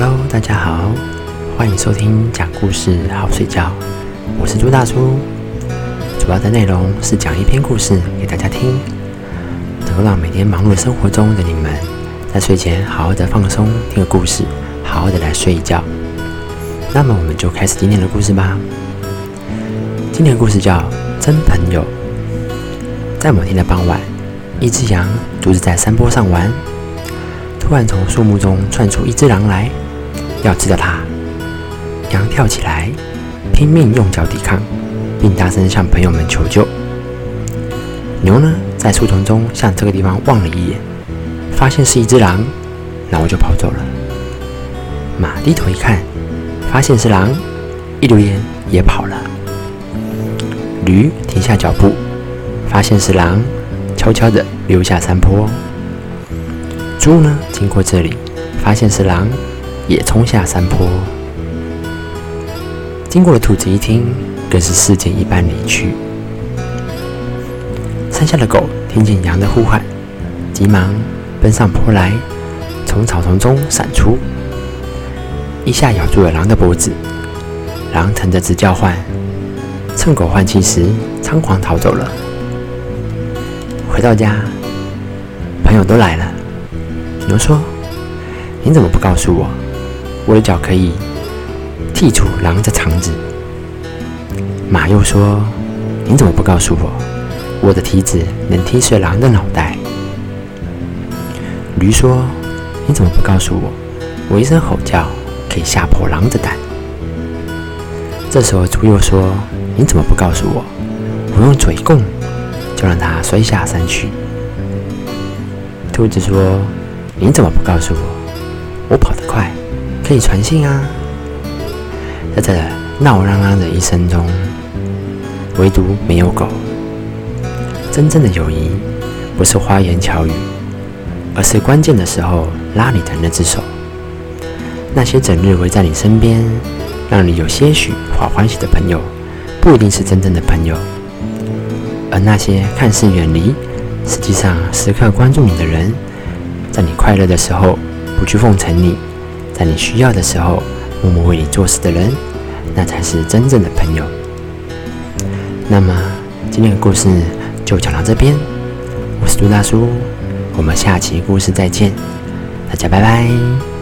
Hello，大家好，欢迎收听讲故事好睡觉，我是朱大叔。主要的内容是讲一篇故事给大家听，能够让每天忙碌的生活中的你们，在睡前好好的放松，听个故事，好好的来睡一觉。那么我们就开始今天的故事吧。今天的故事叫《真朋友》。在某天的傍晚，一只羊独自在山坡上玩，突然从树木中窜出一只狼来。要吃掉它，羊跳起来，拼命用脚抵抗，并大声向朋友们求救。牛呢，在树丛中向这个地方望了一眼，发现是一只狼，那我就跑走了。马低头一看，发现是狼，一溜烟也跑了。驴停下脚步，发现是狼，悄悄地溜下山坡。猪呢，经过这里，发现是狼。也冲下山坡。经过的兔子一听，更是事件一般离去。山下的狗听见羊的呼喊，急忙奔上坡来，从草丛中闪出，一下咬住了狼的脖子。狼疼得直叫唤，趁狗换气时，仓皇逃走了。回到家，朋友都来了。牛说：“你怎么不告诉我？”我的脚可以剔除狼的肠子。马又说：“你怎么不告诉我，我的蹄子能踢碎狼的脑袋？”驴说：“你怎么不告诉我，我一声吼叫可以吓破狼的胆？”这时候猪又说：“你怎么不告诉我，我用嘴供就让它摔下山去？”兔子说：“你怎么不告诉我，？”可以传信啊！在这闹嚷嚷的一生中，唯独没有狗。真正的友谊不是花言巧语，而是关键的时候拉你的那只手。那些整日围在你身边，让你有些许好欢喜的朋友，不一定是真正的朋友。而那些看似远离，实际上时刻关注你的人，在你快乐的时候不去奉承你。在你需要的时候，默默为你做事的人，那才是真正的朋友。那么，今天的故事就讲到这边。我是杜大叔，我们下期故事再见，大家拜拜。